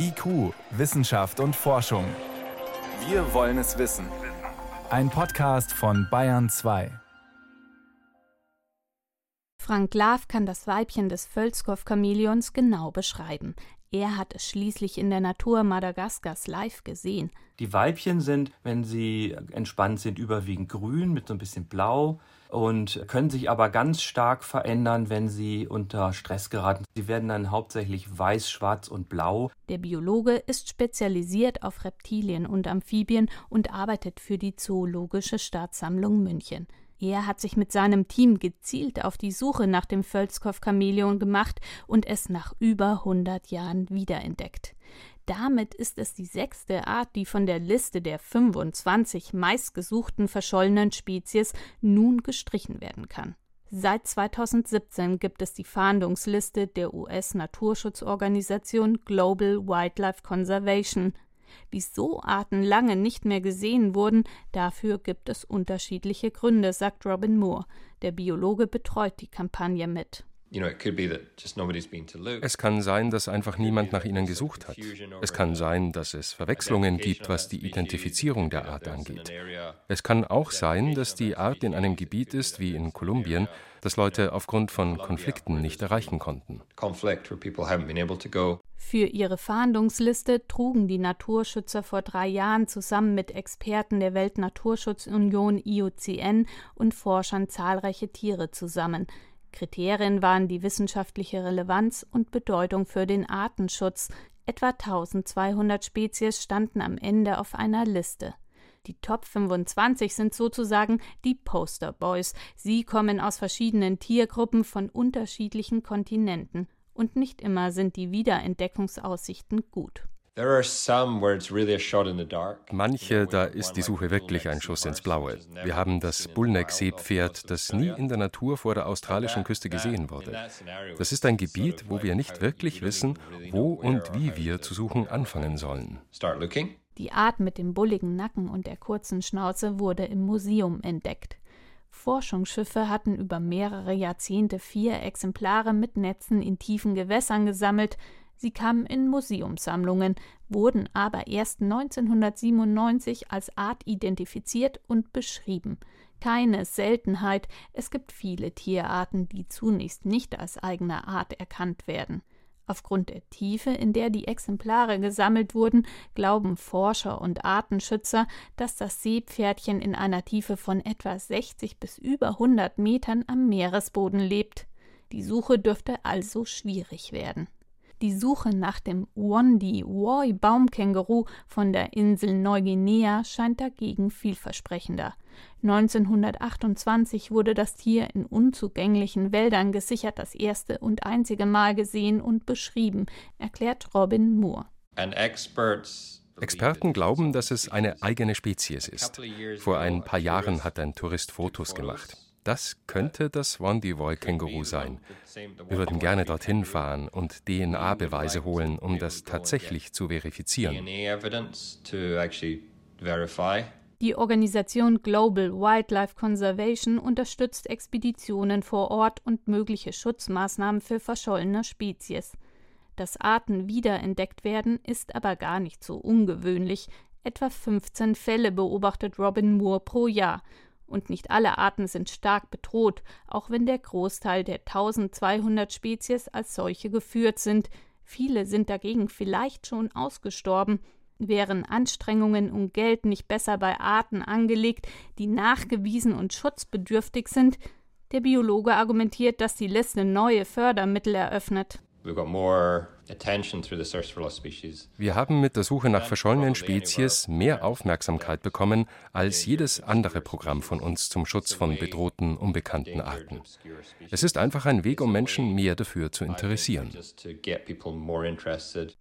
IQ, Wissenschaft und Forschung. Wir wollen es wissen. Ein Podcast von Bayern 2. Frank Lav kann das Weibchen des Völzkow-Chamäleons genau beschreiben. Er hat es schließlich in der Natur Madagaskars live gesehen. Die Weibchen sind, wenn sie entspannt sind, überwiegend grün mit so ein bisschen blau und können sich aber ganz stark verändern, wenn sie unter Stress geraten. Sie werden dann hauptsächlich weiß, schwarz und blau. Der Biologe ist spezialisiert auf Reptilien und Amphibien und arbeitet für die Zoologische Staatssammlung München. Er hat sich mit seinem Team gezielt auf die Suche nach dem Völzkow-Chamäleon gemacht und es nach über 100 Jahren wiederentdeckt. Damit ist es die sechste Art, die von der Liste der 25 meistgesuchten verschollenen Spezies nun gestrichen werden kann. Seit 2017 gibt es die Fahndungsliste der US-Naturschutzorganisation Global Wildlife Conservation. Wieso Arten lange nicht mehr gesehen wurden, dafür gibt es unterschiedliche Gründe, sagt Robin Moore. Der Biologe betreut die Kampagne mit. Es kann sein, dass einfach niemand nach ihnen gesucht hat. Es kann sein, dass es Verwechslungen gibt, was die Identifizierung der Art angeht. Es kann auch sein, dass die Art in einem Gebiet ist, wie in Kolumbien, das Leute aufgrund von Konflikten nicht erreichen konnten. Für ihre Fahndungsliste trugen die Naturschützer vor drei Jahren zusammen mit Experten der Weltnaturschutzunion IUCN und Forschern zahlreiche Tiere zusammen. Kriterien waren die wissenschaftliche Relevanz und Bedeutung für den Artenschutz. Etwa 1200 Spezies standen am Ende auf einer Liste. Die Top 25 sind sozusagen die Poster Boys. Sie kommen aus verschiedenen Tiergruppen von unterschiedlichen Kontinenten. Und nicht immer sind die Wiederentdeckungsaussichten gut. Manche, da ist die Suche wirklich ein Schuss ins Blaue. Wir haben das Bullneck-Seepferd, das nie in der Natur vor der australischen Küste gesehen wurde. Das ist ein Gebiet, wo wir nicht wirklich wissen, wo und wie wir zu suchen anfangen sollen. Die Art mit dem bulligen Nacken und der kurzen Schnauze wurde im Museum entdeckt. Forschungsschiffe hatten über mehrere Jahrzehnte vier Exemplare mit Netzen in tiefen Gewässern gesammelt, Sie kamen in Museumssammlungen, wurden aber erst 1997 als Art identifiziert und beschrieben. Keine Seltenheit, es gibt viele Tierarten, die zunächst nicht als eigene Art erkannt werden. Aufgrund der Tiefe, in der die Exemplare gesammelt wurden, glauben Forscher und Artenschützer, dass das Seepferdchen in einer Tiefe von etwa 60 bis über 100 Metern am Meeresboden lebt. Die Suche dürfte also schwierig werden. Die Suche nach dem Wondi Woi Baumkänguru von der Insel Neuguinea scheint dagegen vielversprechender. 1928 wurde das Tier in unzugänglichen Wäldern gesichert das erste und einzige Mal gesehen und beschrieben, erklärt Robin Moore. Experten glauben, dass es eine eigene Spezies ist. Vor ein paar Jahren hat ein Tourist Fotos gemacht. Das könnte das Wondivoy-Känguru sein. Wir würden gerne dorthin fahren und DNA-Beweise holen, um das tatsächlich zu verifizieren. Die Organisation Global Wildlife Conservation unterstützt Expeditionen vor Ort und mögliche Schutzmaßnahmen für verschollene Spezies. Dass Arten wiederentdeckt werden, ist aber gar nicht so ungewöhnlich. Etwa 15 Fälle beobachtet Robin Moore pro Jahr und nicht alle Arten sind stark bedroht, auch wenn der Großteil der 1200 Spezies als solche geführt sind. Viele sind dagegen vielleicht schon ausgestorben. Wären Anstrengungen und Geld nicht besser bei Arten angelegt, die nachgewiesen und schutzbedürftig sind? Der Biologe argumentiert, dass die Liste neue Fördermittel eröffnet. Wir haben mit der Suche nach verschollenen Spezies mehr Aufmerksamkeit bekommen als jedes andere Programm von uns zum Schutz von bedrohten, unbekannten Arten. Es ist einfach ein Weg, um Menschen mehr dafür zu interessieren.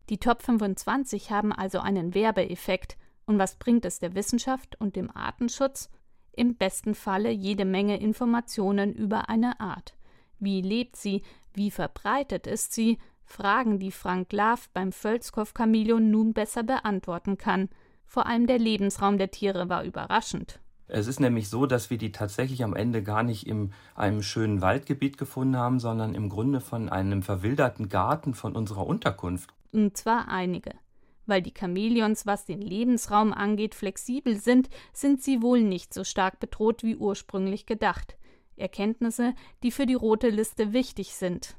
Die Top 25 haben also einen Werbeeffekt. Und was bringt es der Wissenschaft und dem Artenschutz? Im besten Falle jede Menge Informationen über eine Art. Wie lebt sie? Wie verbreitet ist sie? Fragen, die Frank Lav beim Völzkow-Chamäleon nun besser beantworten kann. Vor allem der Lebensraum der Tiere war überraschend. Es ist nämlich so, dass wir die tatsächlich am Ende gar nicht in einem schönen Waldgebiet gefunden haben, sondern im Grunde von einem verwilderten Garten von unserer Unterkunft. Und zwar einige. Weil die Chamäleons, was den Lebensraum angeht, flexibel sind, sind sie wohl nicht so stark bedroht wie ursprünglich gedacht. Erkenntnisse, die für die rote Liste wichtig sind.